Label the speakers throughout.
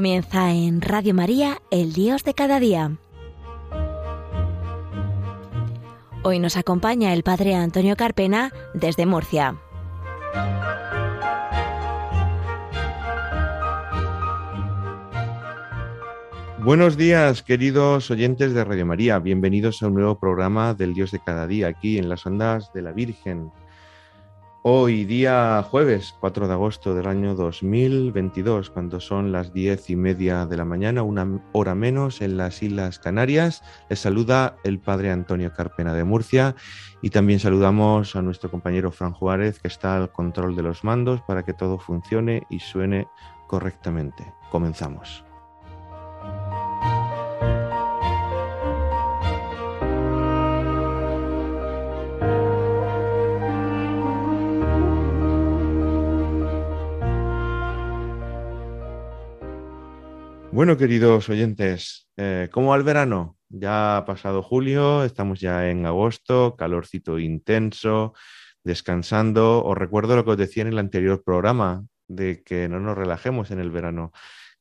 Speaker 1: Comienza en Radio María, el Dios de cada día. Hoy nos acompaña el Padre Antonio Carpena desde Murcia.
Speaker 2: Buenos días, queridos oyentes de Radio María. Bienvenidos a un nuevo programa del Dios de cada día, aquí en las ondas de la Virgen. Hoy, día jueves 4 de agosto del año 2022, cuando son las diez y media de la mañana, una hora menos en las Islas Canarias, les saluda el Padre Antonio Carpena de Murcia y también saludamos a nuestro compañero Fran Juárez, que está al control de los mandos para que todo funcione y suene correctamente. Comenzamos. Bueno, queridos oyentes, eh, ¿cómo va el verano? Ya ha pasado julio, estamos ya en agosto, calorcito intenso, descansando. Os recuerdo lo que os decía en el anterior programa, de que no nos relajemos en el verano,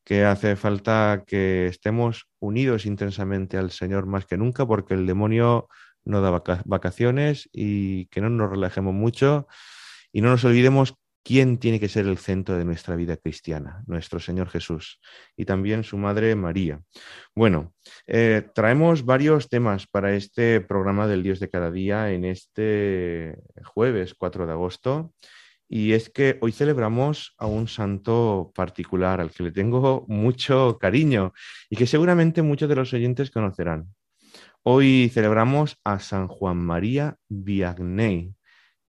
Speaker 2: que hace falta que estemos unidos intensamente al Señor más que nunca, porque el demonio no da vacaciones y que no nos relajemos mucho y no nos olvidemos quién tiene que ser el centro de nuestra vida cristiana, nuestro Señor Jesús y también su Madre María. Bueno, eh, traemos varios temas para este programa del Dios de cada día en este jueves 4 de agosto. Y es que hoy celebramos a un santo particular al que le tengo mucho cariño y que seguramente muchos de los oyentes conocerán. Hoy celebramos a San Juan María Vianney,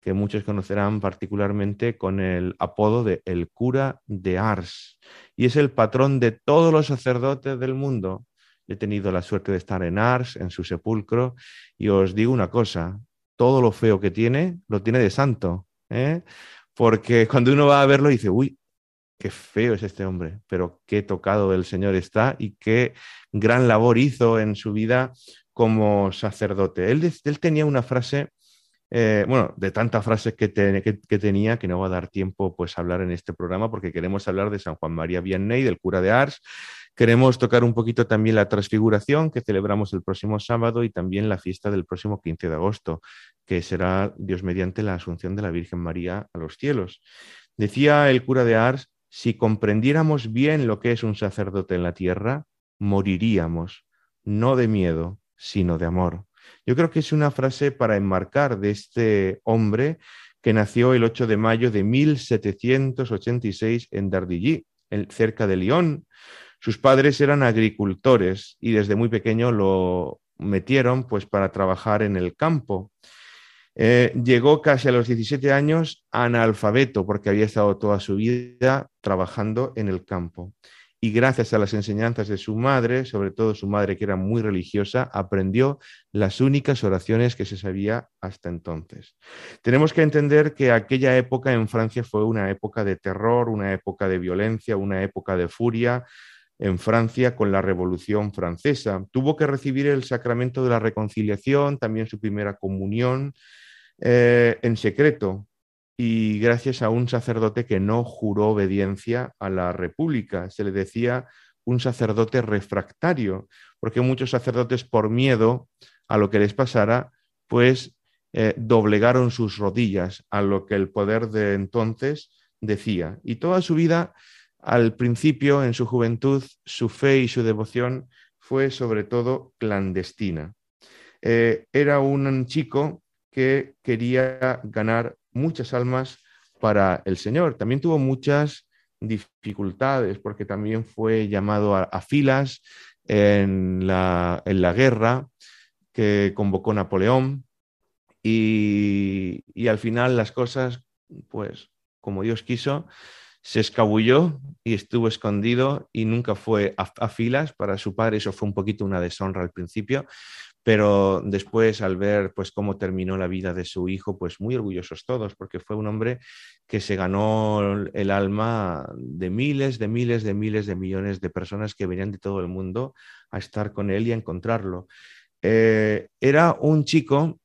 Speaker 2: que muchos conocerán particularmente con el apodo de el cura de Ars, y es el patrón de todos los sacerdotes del mundo. He tenido la suerte de estar en Ars, en su sepulcro, y os digo una cosa, todo lo feo que tiene, lo tiene de santo, ¿eh? porque cuando uno va a verlo dice, uy, qué feo es este hombre, pero qué tocado el Señor está y qué gran labor hizo en su vida como sacerdote. Él, él tenía una frase eh, bueno, de tantas frases que, tenía que no va a dar tiempo pues hablar en este programa porque queremos hablar de San Juan María Vianney, del cura de Ars. Queremos tocar un poquito también la transfiguración que celebramos el próximo sábado y también la fiesta del próximo 15 de agosto, que será Dios mediante la asunción de la Virgen María a los cielos. Decía el cura de Ars, si comprendiéramos bien lo que es un sacerdote en la tierra, moriríamos, no de miedo, sino de amor. Yo creo que es una frase para enmarcar de este hombre que nació el 8 de mayo de 1786 en Dardilly, cerca de Lyon. Sus padres eran agricultores y desde muy pequeño lo metieron pues para trabajar en el campo. Eh, llegó casi a los 17 años analfabeto porque había estado toda su vida trabajando en el campo y gracias a las enseñanzas de su madre, sobre todo su madre que era muy religiosa, aprendió las únicas oraciones que se sabía hasta entonces. Tenemos que entender que aquella época en Francia fue una época de terror, una época de violencia, una época de furia en Francia con la Revolución Francesa. Tuvo que recibir el sacramento de la reconciliación, también su primera comunión eh, en secreto, y gracias a un sacerdote que no juró obediencia a la República. Se le decía un sacerdote refractario, porque muchos sacerdotes por miedo a lo que les pasara, pues eh, doblegaron sus rodillas a lo que el poder de entonces decía. Y toda su vida, al principio, en su juventud, su fe y su devoción fue sobre todo clandestina. Eh, era un chico que quería ganar muchas almas para el Señor. También tuvo muchas dificultades porque también fue llamado a, filas en la, en la, guerra que convocó Napoleón y, y, al final las cosas, pues como Dios quiso, se escabulló y estuvo escondido y nunca fue a, filas para su padre. Eso fue un poquito una deshonra al principio, pero después al ver pues cómo terminó la vida de su hijo, pues muy orgullosos todos, porque fue un hombre que se ganó el alma de miles, de miles, de miles de millones de personas que venían de todo el mundo a estar con él y a encontrarlo. Eh, era un chico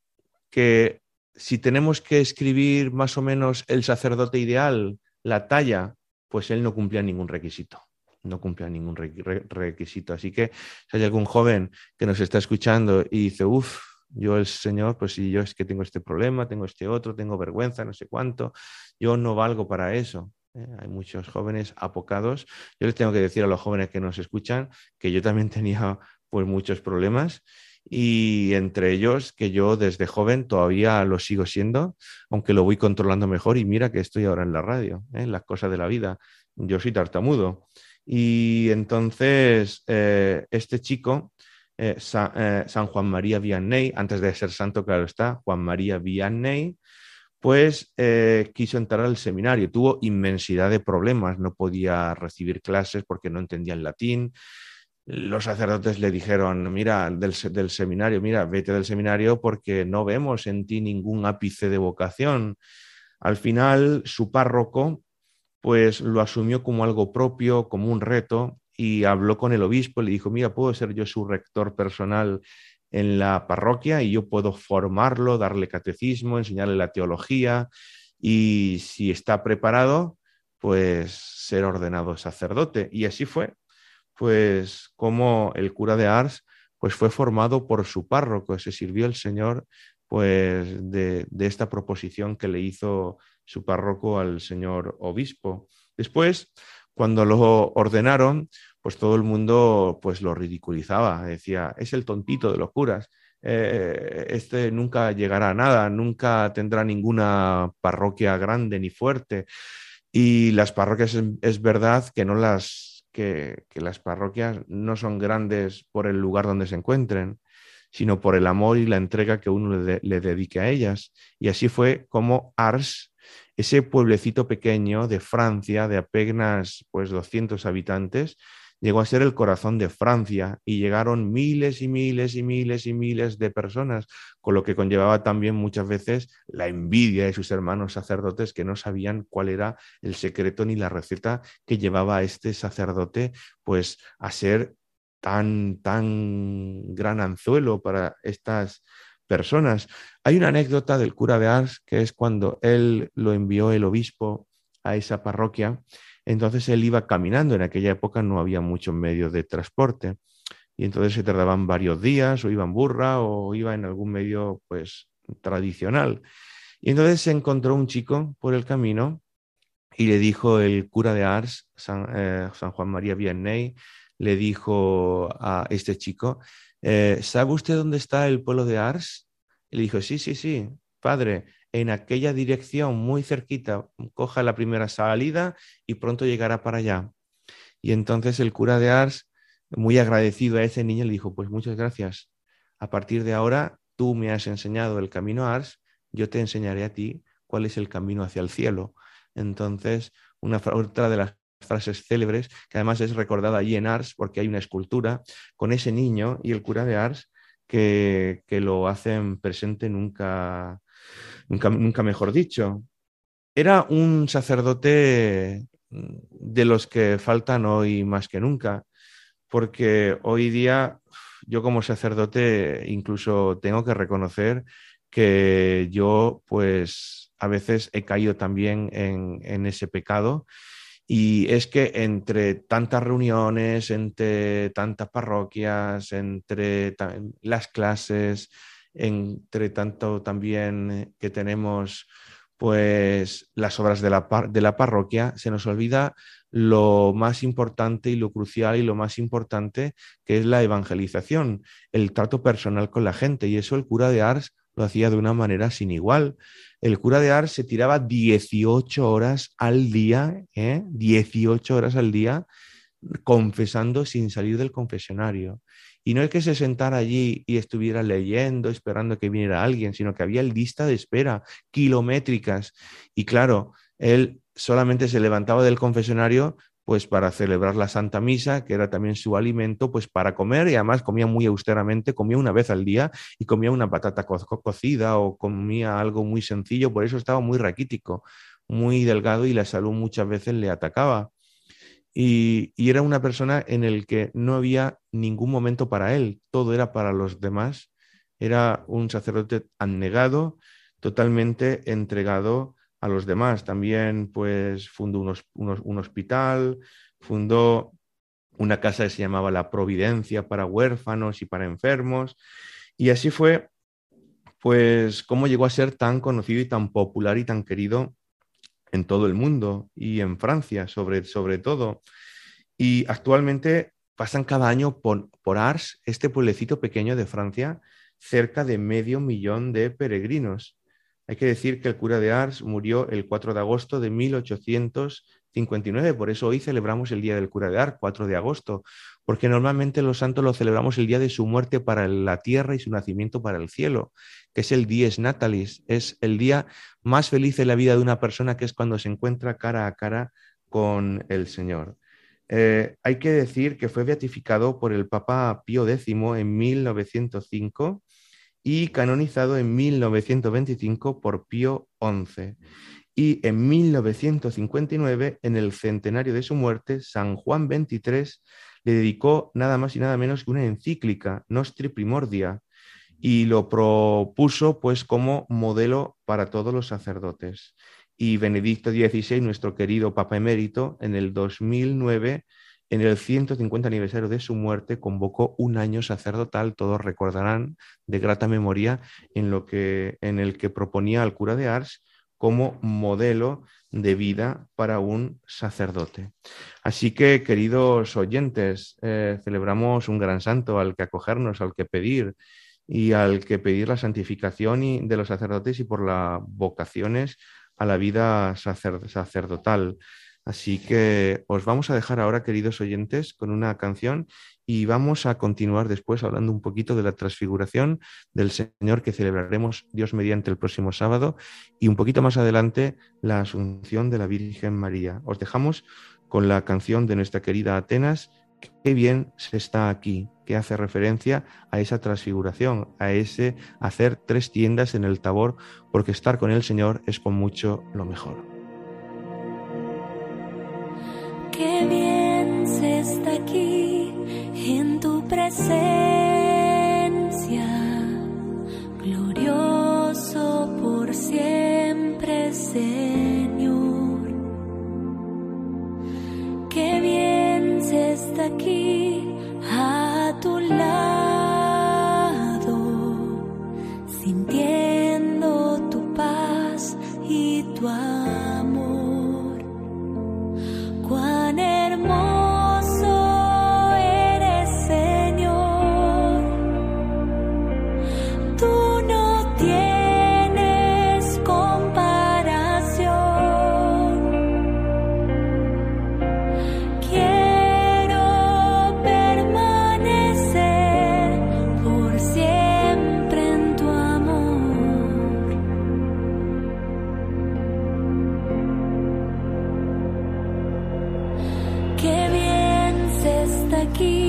Speaker 2: que si tenemos que escribir más o menos el sacerdote ideal, la talla, pues él no cumplía ningún requisito. No cumplía ningún requisito. Así que si hay algún joven que nos está escuchando y dice, uff, yo el Señor, pues si yo es que tengo este problema, tengo este otro, tengo vergüenza, no sé cuánto, yo no valgo para eso. ¿eh? hay muchos jóvenes apocados. Yo les tengo que decir a los jóvenes que nos escuchan que yo también tenía pues muchos problemas y entre ellos que yo desde joven todavía lo sigo siendo, aunque lo voy controlando mejor y mira que estoy ahora en la radio, ¿eh? las cosas de la vida. Yo soy tartamudo. Y entonces eh, este chico, eh, San Juan María Vianney, antes de ser santo, claro está, Juan María Vianney, pues quiso entrar al seminario. Tuvo inmensidad de problemas, no podía recibir clases porque no entendía el latín los sacerdotes le dijeron, mira, del, seminario, mira, vete del seminario porque no vemos en ti ningún ápice de vocación. Al final, su párroco, pues lo asumió como algo propio, como un reto, y habló con el obispo, le dijo, mira, puedo ser yo su rector personal en la parroquia y yo puedo formarlo, darle catecismo, enseñarle la teología y si está preparado, pues ser ordenado sacerdote. Y así fue pues como el cura de Ars pues fue formado por su párroco, se sirvió el Señor pues de, esta proposición que le hizo su párroco al señor obispo. Después, cuando lo ordenaron, pues todo el mundo pues lo ridiculizaba, decía, es el tontito de los curas, eh, este nunca llegará a nada, nunca tendrá ninguna parroquia grande ni fuerte. Y las parroquias es verdad que no las que, las parroquias no son grandes por el lugar donde se encuentren, sino por el amor y la entrega que uno le, dedique a ellas. Y así fue como Ars, ese pueblecito pequeño de Francia, de apenas pues 200 habitantes, llegó a ser el corazón de Francia y llegaron miles y miles y miles y miles de personas, con lo que conllevaba también muchas veces la envidia de sus hermanos sacerdotes que no sabían cuál era el secreto ni la receta que llevaba a este sacerdote pues a ser tan tan gran anzuelo para estas personas. Hay una anécdota del cura de Ars que es cuando él lo envió el obispo a esa parroquia entonces él iba caminando, en aquella época no había muchos medios de transporte y entonces se tardaban varios días o iba en burra o iba en algún medio pues tradicional. Y entonces se encontró un chico por el camino y le dijo el cura de Ars, San, eh, Juan María Vianney, le dijo a este chico, eh, ¿sabe usted dónde está el pueblo de Ars? Y le dijo, sí, sí, sí, padre, en aquella dirección muy cerquita, coja la primera salida y pronto llegará para allá. Y entonces el cura de Ars, muy agradecido a ese niño, le dijo, pues muchas gracias. A partir de ahora, tú me has enseñado el camino a Ars, yo te enseñaré a ti cuál es el camino hacia el cielo. Entonces, una, otra de las frases célebres, que además es recordada allí en Ars, porque hay una escultura con ese niño y el cura de Ars que, que lo hacen presente nunca nunca, mejor dicho. Era un sacerdote de los que faltan hoy más que nunca, porque hoy día yo como sacerdote incluso tengo que reconocer que yo pues a veces he caído también en, en ese pecado y es que entre tantas reuniones, entre tantas parroquias, entre las clases, entre tanto también que tenemos pues las obras de la, de la parroquia, se nos olvida lo más importante y lo crucial y lo más importante que es la evangelización, el trato personal con la gente. Y eso el cura de Ars lo hacía de una manera sin igual. El cura de Ars se tiraba 18 horas al día, ¿eh? 18 horas al día, confesando sin salir del confesionario. Y no es que se sentara allí y estuviera leyendo, esperando que viniera alguien, sino que había lista de espera kilométricas. Y claro, él solamente se levantaba del confesionario pues para celebrar la Santa Misa, que era también su alimento, pues para comer y además comía muy austeramente, comía una vez al día y comía una patata cocida o comía algo muy sencillo, por eso estaba muy raquítico, muy delgado y la salud muchas veces le atacaba. Y, era una persona en el que no había ningún momento para él, todo era para los demás. Era un sacerdote anegado, totalmente entregado a los demás. También pues fundó un hospital, fundó una casa que se llamaba La Providencia para huérfanos y para enfermos. Y así fue, pues, cómo llegó a ser tan conocido y tan popular y tan querido en todo el mundo y en Francia, sobre, sobre todo. Y actualmente pasan cada año por, por Ars, este pueblecito pequeño de Francia, cerca de medio millón de peregrinos. Hay que decir que el cura de Ars murió el 4 de agosto de 1859, por eso hoy celebramos el Día del Cura de Ars, 4 de agosto, porque normalmente los santos lo celebramos el día de su muerte para la tierra y su nacimiento para el cielo, que es el Dies Natalis, es el día más feliz de la vida de una persona, que es cuando se encuentra cara a cara con el Señor. Eh, hay que decir que fue beatificado por el Papa Pío X en 1905 y canonizado en 1925 por Pío XI. Y en 1959, en el centenario de su muerte, San Juan XXIII le dedicó nada más y nada menos que una encíclica, Nostri Primordia, y lo propuso pues como modelo para todos los sacerdotes y Benedicto XVI, nuestro querido Papa Emérito, en el 2009, en el 150 aniversario de su muerte, convocó un año sacerdotal, todos recordarán, de grata memoria, en, lo que, en el que proponía al cura de Ars como modelo de vida para un sacerdote. Así que, queridos oyentes, eh, celebramos un gran santo al que acogernos, al que pedir y al que pedir la santificación de los sacerdotes y por las vocaciones a la vida sacerdotal. Así que os vamos a dejar ahora, queridos oyentes, con una canción y vamos a continuar después hablando un poquito de la transfiguración del Señor que celebraremos Dios mediante el próximo sábado y un poquito más adelante la asunción de la Virgen María. Os dejamos con la canción de nuestra querida Atenas, qué bien se está aquí, que hace referencia a esa transfiguración, a ese hacer tres tiendas en el tabor, porque estar con el Señor es con mucho lo mejor.
Speaker 3: Qué bien se está aquí en tu presencia, glorioso por siempre, Señor. Está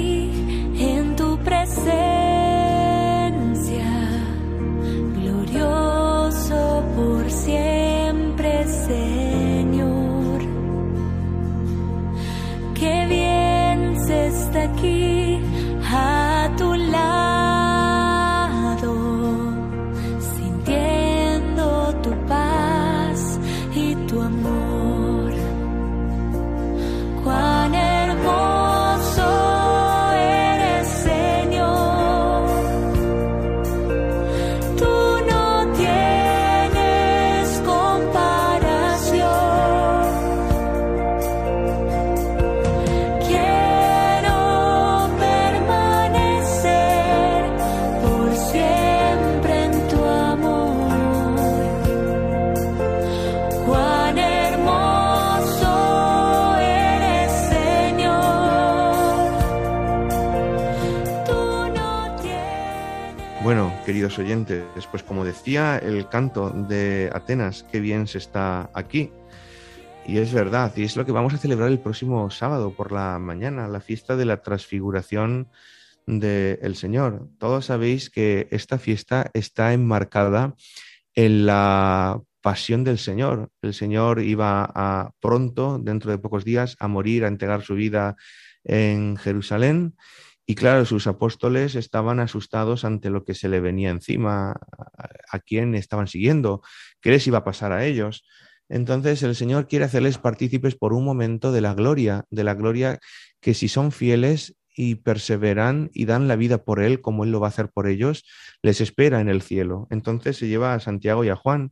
Speaker 2: oyentes, pues como decía el canto de Atenas, qué bien se está aquí. Y es verdad, y es lo que vamos a celebrar el próximo sábado por la mañana, la fiesta de la transfiguración del Señor. Todos sabéis que esta fiesta está enmarcada en la pasión del Señor. El Señor iba a pronto, dentro de pocos días, a morir, a entregar su vida en Jerusalén. Y claro, sus apóstoles estaban asustados ante lo que se le venía encima, a, a quién estaban siguiendo, qué les iba a pasar a ellos. Entonces el Señor quiere hacerles partícipes por un momento de la gloria, de la gloria que si son fieles y perseveran y dan la vida por Él, como Él lo va a hacer por ellos, les espera en el cielo. Entonces se lleva a Santiago y a Juan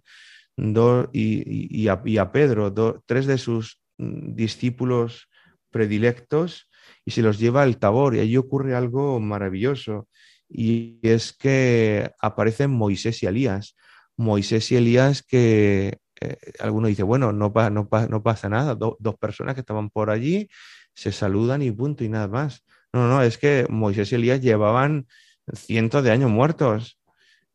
Speaker 2: y, a, Pedro, tres de sus mm, discípulos predilectos, y se los lleva al Tabor. Y allí ocurre algo maravilloso, y es que aparecen Moisés y Elías. Moisés y Elías que eh, alguno dice, bueno, no, no, pasa nada, dos personas que estaban por allí se saludan y punto y nada más. No, no, es que Moisés y Elías llevaban cientos de años muertos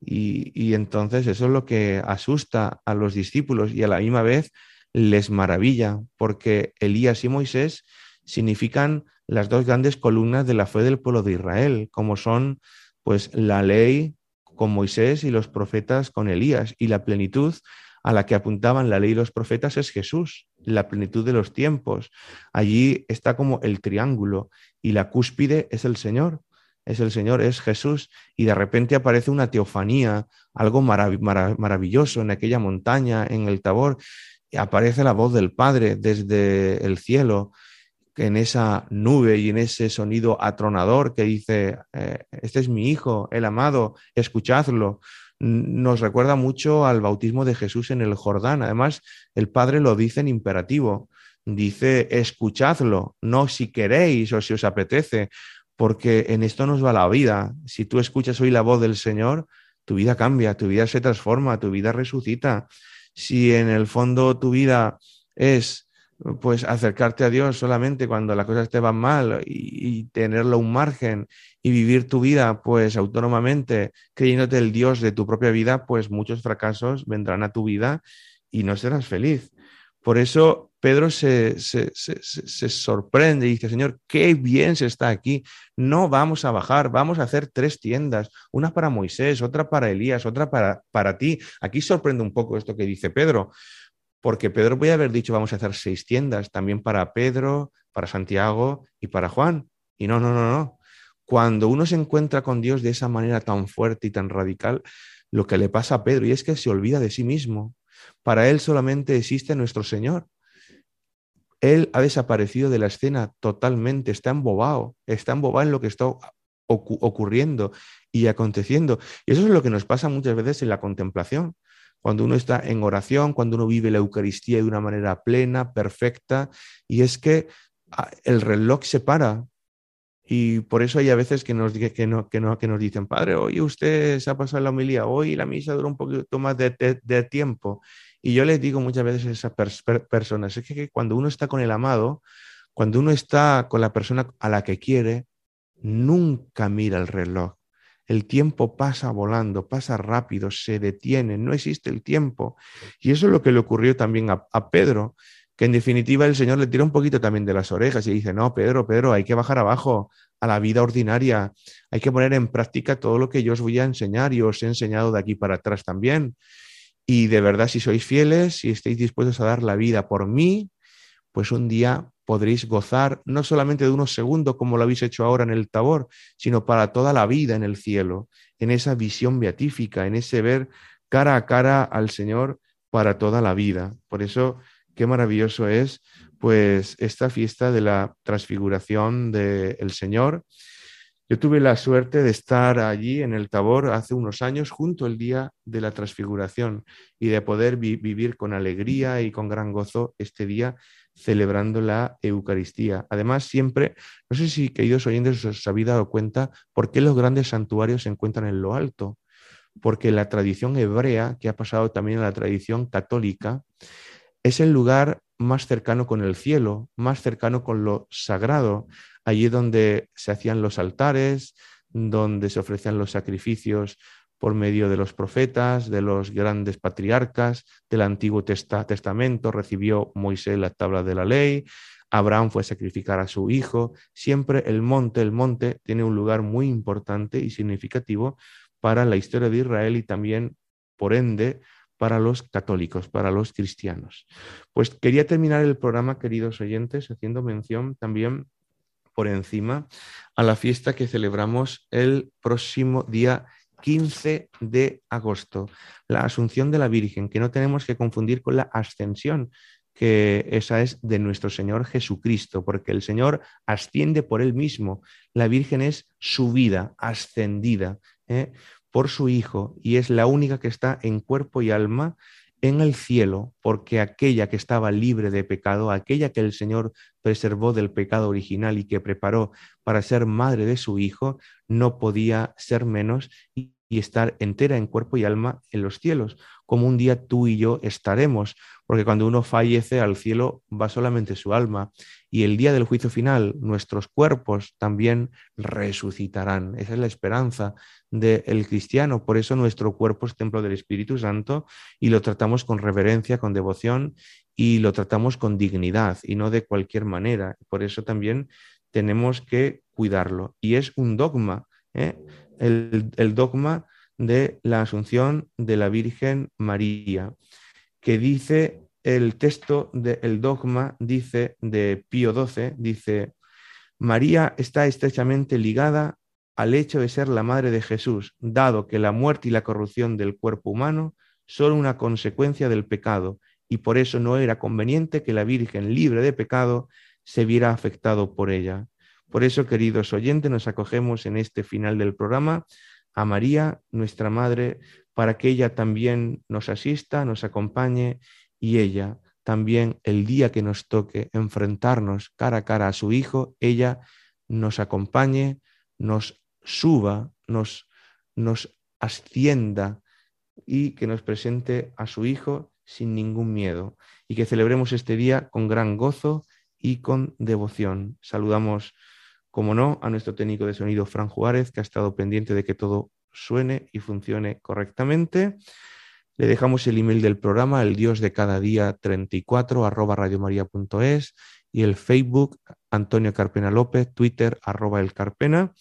Speaker 2: y, y entonces eso es lo que asusta a los discípulos y a la misma vez les maravilla porque Elías y Moisés significan las dos grandes columnas de la fe del pueblo de Israel, como son pues la ley con Moisés y los profetas con Elías y la plenitud a la que apuntaban la ley y los profetas es Jesús, la plenitud de los tiempos. Allí está como el triángulo y la cúspide es el Señor, es el Señor, es Jesús. Y de repente aparece una teofanía, algo maravilloso en aquella montaña, en el Tabor. Y aparece la voz del Padre desde el cielo en esa nube y en ese sonido atronador que dice, eh, este es mi Hijo, el amado, escuchadlo nos recuerda mucho al bautismo de Jesús en el Jordán. Además, el Padre lo dice en imperativo. Dice, escuchadlo, no si queréis o si os apetece, porque en esto nos va la vida. Si tú escuchas hoy la voz del Señor, tu vida cambia, tu vida se transforma, tu vida resucita. Si en el fondo tu vida es pues acercarte a Dios solamente cuando las cosas te van mal y, tenerlo un margen y vivir tu vida pues autónomamente creyéndote el Dios de tu propia vida, pues muchos fracasos vendrán a tu vida y no serás feliz. Por eso Pedro se, se, se, sorprende y dice, Señor, qué bien se está aquí. No vamos a bajar, vamos a hacer tres tiendas, una para Moisés, otra para Elías, otra para, para ti. Aquí sorprende un poco esto que dice Pedro, porque Pedro puede haber dicho vamos a hacer seis tiendas, también para Pedro, para Santiago y para Juan. Y no, no, no, no. Cuando uno se encuentra con Dios de esa manera tan fuerte y tan radical, lo que le pasa a Pedro, y es que se olvida de sí mismo. Para él solamente existe nuestro Señor. Él ha desaparecido de la escena totalmente, está embobado, está embobado en lo que está ocurriendo y aconteciendo. Y eso es lo que nos pasa muchas veces en la contemplación cuando uno está en oración, cuando uno vive la Eucaristía de una manera plena, perfecta, y es que ah, el reloj se para. Y por eso hay a veces que nos, que no, que no, que nos dicen, Padre, hoy usted se ha pasado la homilía, hoy la misa dura un poquito más de, tiempo. Y yo les digo muchas veces a esas personas, es que cuando uno está con el amado, cuando uno está con la persona a la que quiere, nunca mira el reloj el tiempo pasa volando, pasa rápido, se detiene, no existe el tiempo. Y eso es lo que le ocurrió también a, Pedro, que en definitiva el Señor le tira un poquito también de las orejas y dice, no, Pedro, Pedro, hay que bajar abajo a la vida ordinaria, hay que poner en práctica todo lo que yo os voy a enseñar y os he enseñado de aquí para atrás también. Y de verdad, si sois fieles, si estáis dispuestos a dar la vida por mí, pues un día podréis gozar no solamente de unos segundos como lo habéis hecho ahora en el Tabor, sino para toda la vida en el cielo, en esa visión beatífica, en ese ver cara a cara al Señor para toda la vida. Por eso, qué maravilloso es pues esta fiesta de la transfiguración del Señor. Yo tuve la suerte de estar allí en el Tabor hace unos años, junto al día de la transfiguración, y de poder vivir con alegría y con gran gozo este día celebrando la Eucaristía. Además, siempre, no sé si queridos oyentes os habéis dado cuenta por qué los grandes santuarios se encuentran en lo alto. Porque la tradición hebrea, que ha pasado también a la tradición católica, es el lugar más cercano con el cielo, más cercano con lo sagrado, allí donde se hacían los altares, donde se ofrecían los sacrificios por medio de los profetas, de los grandes patriarcas del Antiguo Testamento, recibió Moisés la tabla de la ley, Abraham fue a sacrificar a su hijo, siempre el monte, el monte tiene un lugar muy importante y significativo para la historia de Israel y también, por ende, para los católicos, para los cristianos. Pues quería terminar el programa, queridos oyentes, haciendo mención también por encima a la fiesta que celebramos el próximo día 15 de agosto, la Asunción de la Virgen, que no tenemos que confundir con la Ascensión, que esa es de nuestro Señor Jesucristo, porque el Señor asciende por Él mismo, la Virgen es subida, ascendida ¿eh? por su Hijo, y es la única que está en cuerpo y alma en el cielo, porque aquella que estaba libre de pecado, aquella que el Señor preservó del pecado original y que preparó para ser madre de su Hijo, no podía ser menos estar entera en cuerpo y alma en los cielos, como un día tú y yo estaremos, porque cuando uno fallece al cielo va solamente su alma y el día del juicio final nuestros cuerpos también resucitarán. Esa es la esperanza del cristiano, por eso nuestro cuerpo es templo del Espíritu Santo y lo tratamos con reverencia, con devoción y lo tratamos con dignidad y no de cualquier manera. Por eso también tenemos que cuidarlo. Y es un dogma, ¿eh? El, dogma de la Asunción de la Virgen María que dice el texto del dogma, dice de Pío XII, dice, María está estrechamente ligada al hecho de ser la madre de Jesús, dado que la muerte y la corrupción del cuerpo humano son una consecuencia del pecado, y por eso no era conveniente que la Virgen libre de pecado se viera afectado por ella. Por eso, queridos oyentes, nos acogemos en este final del programa a María, nuestra Madre, para que ella también nos asista, nos acompañe y ella también el día que nos toque enfrentarnos cara a cara a su Hijo, ella nos acompañe, nos suba, nos, nos ascienda y que nos presente a su Hijo sin ningún miedo y que celebremos este día con gran gozo y con devoción. Saludamos, como no, a nuestro técnico de sonido, Fran Juárez, que ha estado pendiente de que todo suene y funcione correctamente. Le dejamos el email del programa, el Dios de cada día 34 arroba radiomaria.es y el Facebook Antonio Carpena López, Twitter arroba el Carpena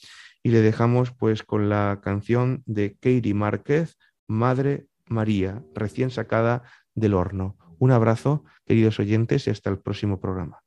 Speaker 2: y le dejamos pues con la canción de Katie Márquez, Madre María, recién sacada del horno. Un abrazo, queridos oyentes, y hasta el próximo programa.